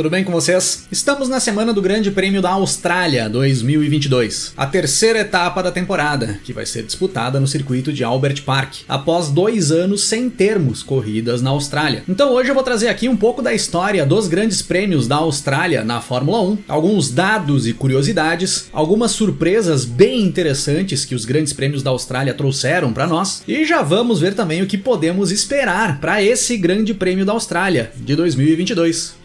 Tudo bem com vocês? Estamos na semana do Grande Prêmio da Austrália 2022, a terceira etapa da temporada, que vai ser disputada no circuito de Albert Park, após dois anos sem termos corridas na Austrália. Então hoje eu vou trazer aqui um pouco da história dos grandes prêmios da Austrália na Fórmula 1, alguns dados e curiosidades, algumas surpresas bem interessantes que os grandes prêmios da Austrália trouxeram para nós, e já vamos ver também o que podemos esperar para esse Grande Prêmio da Austrália de 2022.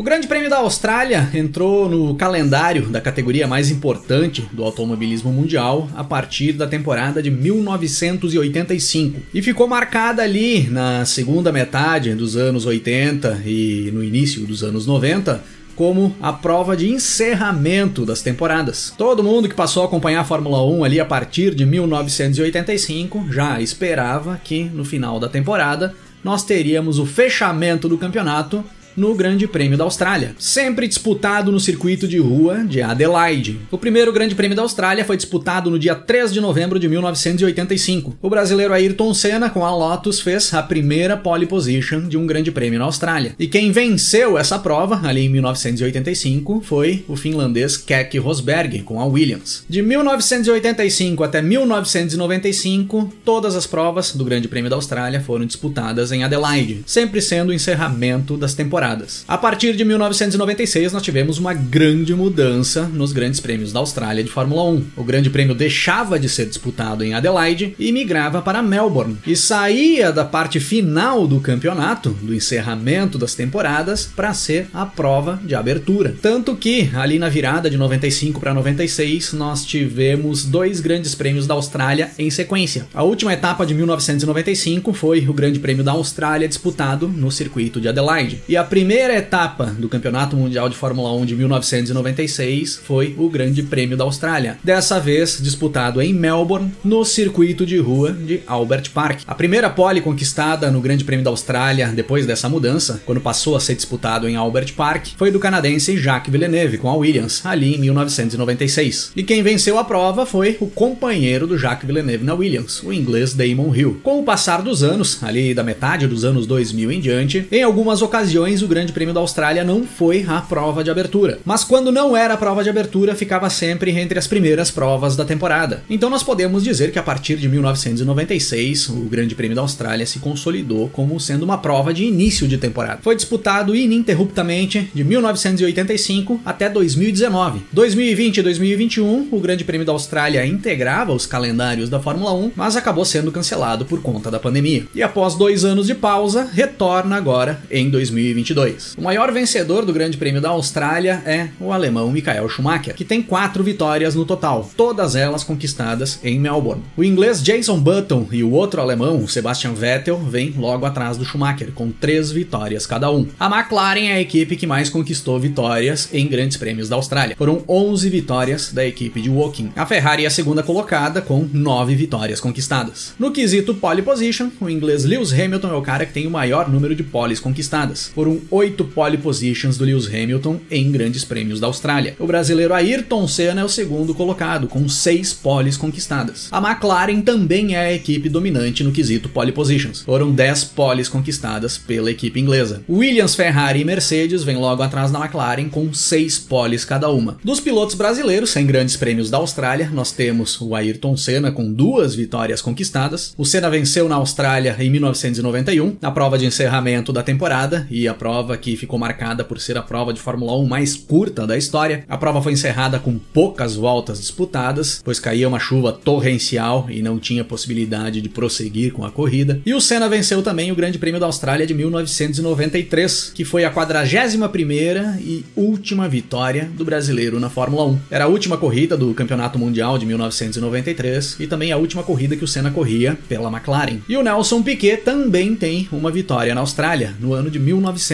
O Grande Prêmio da Austrália entrou no calendário da categoria mais importante do automobilismo mundial a partir da temporada de 1985 e ficou marcada ali na segunda metade dos anos 80 e no início dos anos 90 como a prova de encerramento das temporadas. Todo mundo que passou a acompanhar a Fórmula 1 ali a partir de 1985 já esperava que no final da temporada nós teríamos o fechamento do campeonato no Grande Prêmio da Austrália, sempre disputado no circuito de rua de Adelaide. O primeiro Grande Prêmio da Austrália foi disputado no dia 3 de novembro de 1985. O brasileiro Ayrton Senna com a Lotus fez a primeira pole position de um Grande Prêmio na Austrália. E quem venceu essa prova ali em 1985 foi o finlandês Keke Rosberg com a Williams. De 1985 até 1995, todas as provas do Grande Prêmio da Austrália foram disputadas em Adelaide, sempre sendo o encerramento das temporadas temporadas. A partir de 1996, nós tivemos uma grande mudança nos grandes prêmios da Austrália de Fórmula 1. O Grande Prêmio deixava de ser disputado em Adelaide e migrava para Melbourne, e saía da parte final do campeonato, do encerramento das temporadas, para ser a prova de abertura. Tanto que, ali na virada de 95 para 96, nós tivemos dois grandes prêmios da Austrália em sequência. A última etapa de 1995 foi o Grande Prêmio da Austrália disputado no circuito de Adelaide. E a primeira etapa do Campeonato Mundial de Fórmula 1 de 1996 foi o Grande Prêmio da Austrália, dessa vez disputado em Melbourne, no circuito de rua de Albert Park. A primeira pole conquistada no Grande Prêmio da Austrália depois dessa mudança, quando passou a ser disputado em Albert Park, foi do canadense Jacques Villeneuve com a Williams, ali em 1996. E quem venceu a prova foi o companheiro do Jacques Villeneuve na Williams, o inglês Damon Hill. Com o passar dos anos, ali da metade dos anos 2000 em diante, em algumas ocasiões o Grande Prêmio da Austrália não foi a prova de abertura. Mas quando não era a prova de abertura, ficava sempre entre as primeiras provas da temporada. Então nós podemos dizer que a partir de 1996, o Grande Prêmio da Austrália se consolidou como sendo uma prova de início de temporada. Foi disputado ininterruptamente de 1985 até 2019. 2020 e 2021, o Grande Prêmio da Austrália integrava os calendários da Fórmula 1, mas acabou sendo cancelado por conta da pandemia. E após dois anos de pausa, retorna agora em 2022. 2022. O maior vencedor do Grande Prêmio da Austrália é o alemão Michael Schumacher, que tem quatro vitórias no total, todas elas conquistadas em Melbourne. O inglês Jason Button e o outro alemão, Sebastian Vettel, vêm logo atrás do Schumacher, com três vitórias cada um. A McLaren é a equipe que mais conquistou vitórias em grandes prêmios da Austrália. Foram 11 vitórias da equipe de Woking. A Ferrari é a segunda colocada, com 9 vitórias conquistadas. No quesito pole position, o inglês Lewis Hamilton é o cara que tem o maior número de poles conquistadas. Foram oito pole positions do Lewis Hamilton em grandes prêmios da Austrália. O brasileiro Ayrton Senna é o segundo colocado, com seis poles conquistadas. A McLaren também é a equipe dominante no quesito pole positions. Foram 10 poles conquistadas pela equipe inglesa. Williams, Ferrari e Mercedes vêm logo atrás da McLaren com seis poles cada uma. Dos pilotos brasileiros em grandes prêmios da Austrália, nós temos o Ayrton Senna com duas vitórias conquistadas. O Senna venceu na Austrália em 1991, na prova de encerramento da temporada, e a prova prova que ficou marcada por ser a prova de Fórmula 1 mais curta da história. A prova foi encerrada com poucas voltas disputadas, pois caía uma chuva torrencial e não tinha possibilidade de prosseguir com a corrida. E o Senna venceu também o Grande Prêmio da Austrália de 1993, que foi a 41ª e última vitória do brasileiro na Fórmula 1. Era a última corrida do Campeonato Mundial de 1993 e também a última corrida que o Senna corria pela McLaren. E o Nelson Piquet também tem uma vitória na Austrália, no ano de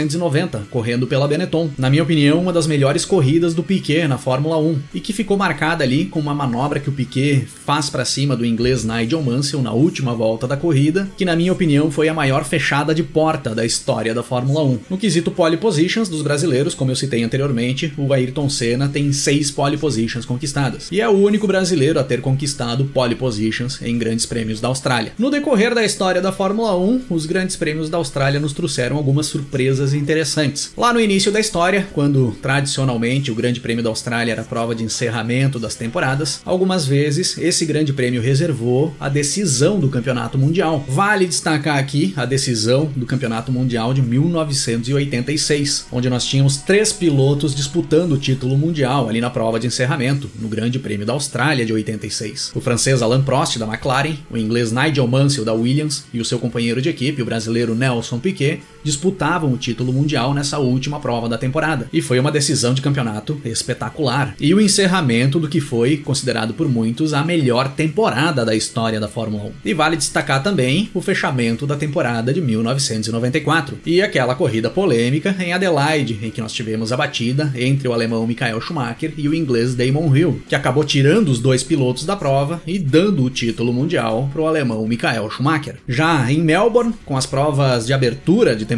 1990, correndo pela Benetton. Na minha opinião, uma das melhores corridas do Piquet na Fórmula 1 e que ficou marcada ali com uma manobra que o Piquet faz para cima do inglês Nigel Mansell na última volta da corrida, que na minha opinião foi a maior fechada de porta da história da Fórmula 1. No quesito pole positions dos brasileiros, como eu citei anteriormente, o Ayrton Senna tem seis pole positions conquistadas e é o único brasileiro a ter conquistado pole positions em grandes prêmios da Austrália. No decorrer da história da Fórmula 1, os grandes prêmios da Austrália nos trouxeram algumas surpresas interessantes. Lá no início da história, quando tradicionalmente o Grande Prêmio da Austrália era prova de encerramento das temporadas, algumas vezes esse Grande Prêmio reservou a decisão do Campeonato Mundial. Vale destacar aqui a decisão do Campeonato Mundial de 1986, onde nós tínhamos três pilotos disputando o título mundial ali na prova de encerramento, no Grande Prêmio da Austrália de 86. O francês Alain Prost da McLaren, o inglês Nigel Mansell da Williams e o seu companheiro de equipe, o brasileiro Nelson Piquet, disputavam o título mundial nessa última prova da temporada. E foi uma decisão de campeonato espetacular. E o encerramento do que foi considerado por muitos a melhor temporada da história da Fórmula 1. E vale destacar também o fechamento da temporada de 1994 e aquela corrida polêmica em Adelaide, em que nós tivemos a batida entre o alemão Michael Schumacher e o inglês Damon Hill, que acabou tirando os dois pilotos da prova e dando o título mundial para o alemão Michael Schumacher. Já em Melbourne, com as provas de abertura de temporada,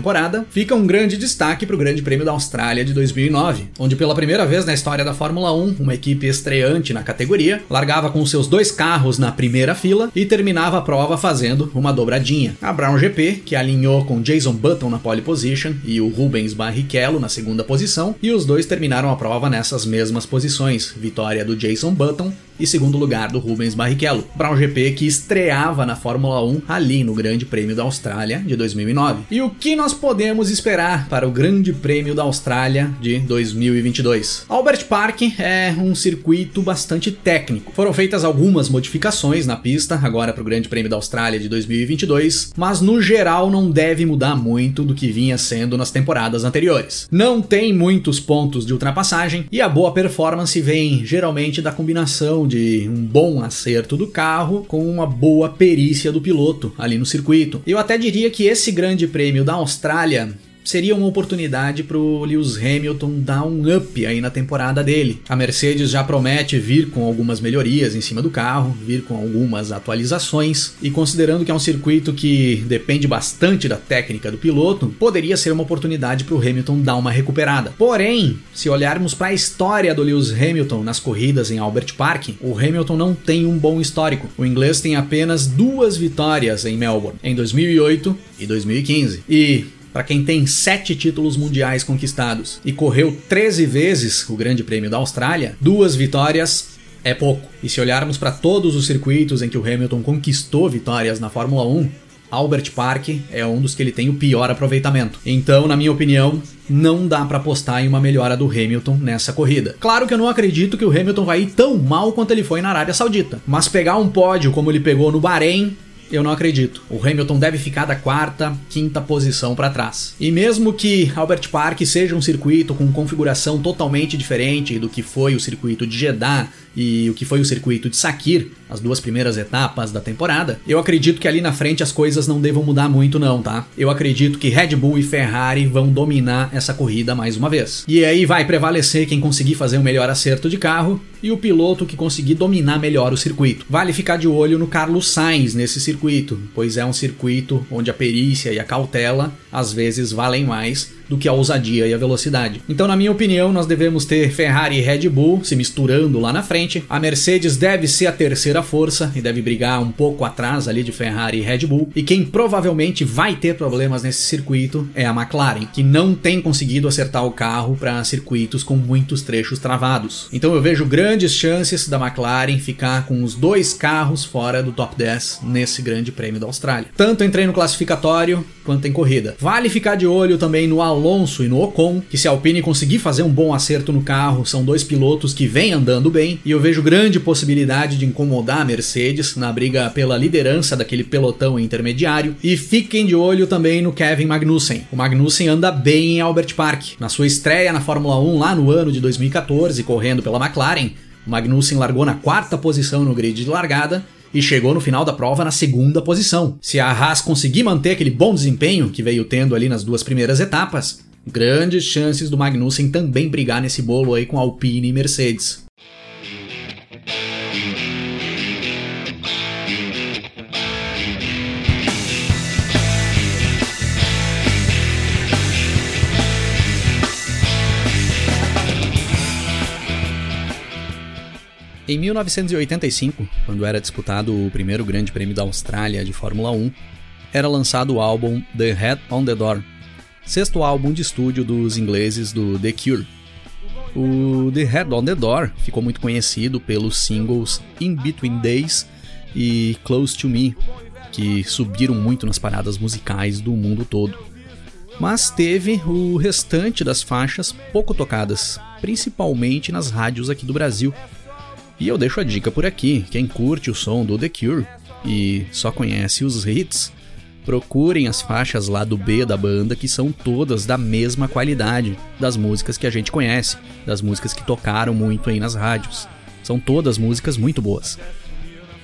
fica um grande destaque para o Grande Prêmio da Austrália de 2009, onde pela primeira vez na história da Fórmula 1, uma equipe estreante na categoria largava com seus dois carros na primeira fila e terminava a prova fazendo uma dobradinha. A Brown GP, que alinhou com Jason Button na pole position e o Rubens Barrichello na segunda posição, e os dois terminaram a prova nessas mesmas posições. Vitória do Jason Button e segundo lugar do Rubens Barrichello. Brown GP que estreava na Fórmula 1 ali no Grande Prêmio da Austrália de 2009. E o que nós podemos esperar para o Grande Prêmio da Austrália de 2022? Albert Park é um circuito bastante técnico. Foram feitas algumas modificações na pista agora para o Grande Prêmio da Austrália de 2022, mas no geral não deve mudar muito do que vinha sendo nas temporadas anteriores. Não tem muitos pontos de ultrapassagem e a boa performance vem geralmente da combinação de um bom acerto do carro com uma boa perícia do piloto ali no circuito. Eu até diria que esse grande prêmio da Austrália seria uma oportunidade para o Lewis Hamilton dar um up aí na temporada dele. A Mercedes já promete vir com algumas melhorias em cima do carro, vir com algumas atualizações, e considerando que é um circuito que depende bastante da técnica do piloto, poderia ser uma oportunidade para o Hamilton dar uma recuperada. Porém, se olharmos para a história do Lewis Hamilton nas corridas em Albert Park, o Hamilton não tem um bom histórico. O inglês tem apenas duas vitórias em Melbourne, em 2008 e 2015. E para quem tem sete títulos mundiais conquistados e correu 13 vezes o Grande Prêmio da Austrália, duas vitórias é pouco. E se olharmos para todos os circuitos em que o Hamilton conquistou vitórias na Fórmula 1, Albert Park é um dos que ele tem o pior aproveitamento. Então, na minha opinião, não dá para apostar em uma melhora do Hamilton nessa corrida. Claro que eu não acredito que o Hamilton vai ir tão mal quanto ele foi na Arábia Saudita, mas pegar um pódio como ele pegou no Bahrein eu não acredito. O Hamilton deve ficar da quarta, quinta posição para trás. E mesmo que Albert Park seja um circuito com configuração totalmente diferente do que foi o circuito de Jeddah e o que foi o circuito de Sakir, as duas primeiras etapas da temporada, eu acredito que ali na frente as coisas não devam mudar muito não, tá? Eu acredito que Red Bull e Ferrari vão dominar essa corrida mais uma vez. E aí vai prevalecer quem conseguir fazer um melhor acerto de carro e o piloto que conseguir dominar melhor o circuito. Vale ficar de olho no Carlos Sainz nesse circuito, pois é um circuito onde a perícia e a cautela às vezes valem mais do que a ousadia e a velocidade. Então, na minha opinião, nós devemos ter Ferrari e Red Bull se misturando lá na frente. A Mercedes deve ser a terceira força e deve brigar um pouco atrás ali de Ferrari e Red Bull. E quem provavelmente vai ter problemas nesse circuito é a McLaren, que não tem conseguido acertar o carro para circuitos com muitos trechos travados. Então, eu vejo grandes chances da McLaren ficar com os dois carros fora do top 10 nesse Grande Prêmio da Austrália, tanto em treino classificatório quanto em corrida. Vale ficar de olho também no Alonso Alonso e no Ocon, que se a Alpine conseguir fazer um bom acerto no carro, são dois pilotos que vêm andando bem, e eu vejo grande possibilidade de incomodar a Mercedes na briga pela liderança daquele pelotão intermediário. E fiquem de olho também no Kevin Magnussen. O Magnussen anda bem em Albert Park. Na sua estreia na Fórmula 1 lá no ano de 2014, correndo pela McLaren, o Magnussen largou na quarta posição no grid de largada e chegou no final da prova na segunda posição. Se a Haas conseguir manter aquele bom desempenho que veio tendo ali nas duas primeiras etapas, grandes chances do Magnussen também brigar nesse bolo aí com Alpine e Mercedes. Em 1985, quando era disputado o primeiro Grande Prêmio da Austrália de Fórmula 1, era lançado o álbum The Head on the Door, sexto álbum de estúdio dos ingleses do The Cure. O The Head on the Door ficou muito conhecido pelos singles In Between Days e Close to Me, que subiram muito nas paradas musicais do mundo todo. Mas teve o restante das faixas pouco tocadas, principalmente nas rádios aqui do Brasil, e eu deixo a dica por aqui: quem curte o som do The Cure e só conhece os hits, procurem as faixas lá do B da banda que são todas da mesma qualidade das músicas que a gente conhece, das músicas que tocaram muito aí nas rádios. São todas músicas muito boas.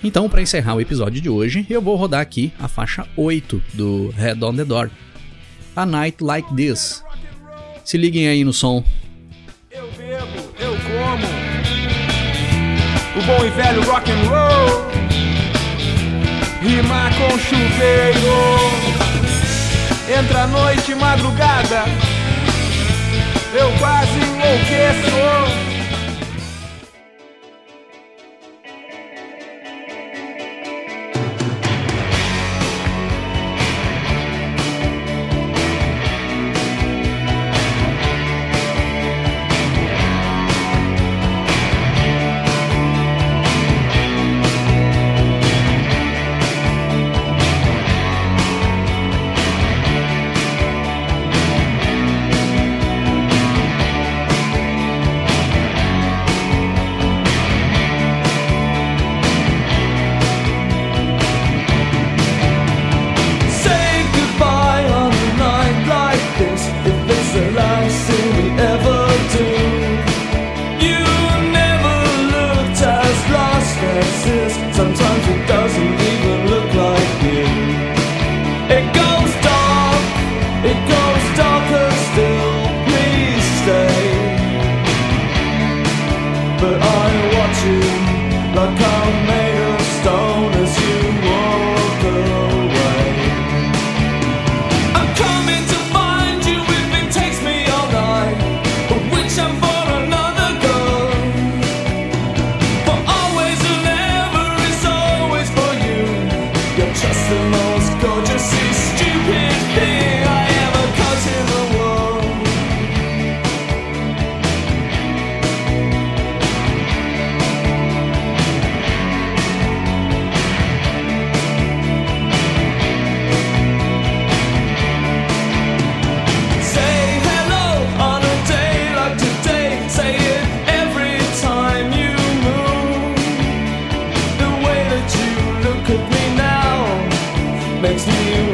Então, para encerrar o episódio de hoje, eu vou rodar aqui a faixa 8 do Head on the Door. A Night Like This. Se liguem aí no som. O bom e velho rock and roll. Rima com chuveiro. Entra noite madrugada. Eu quase enlouqueço. makes me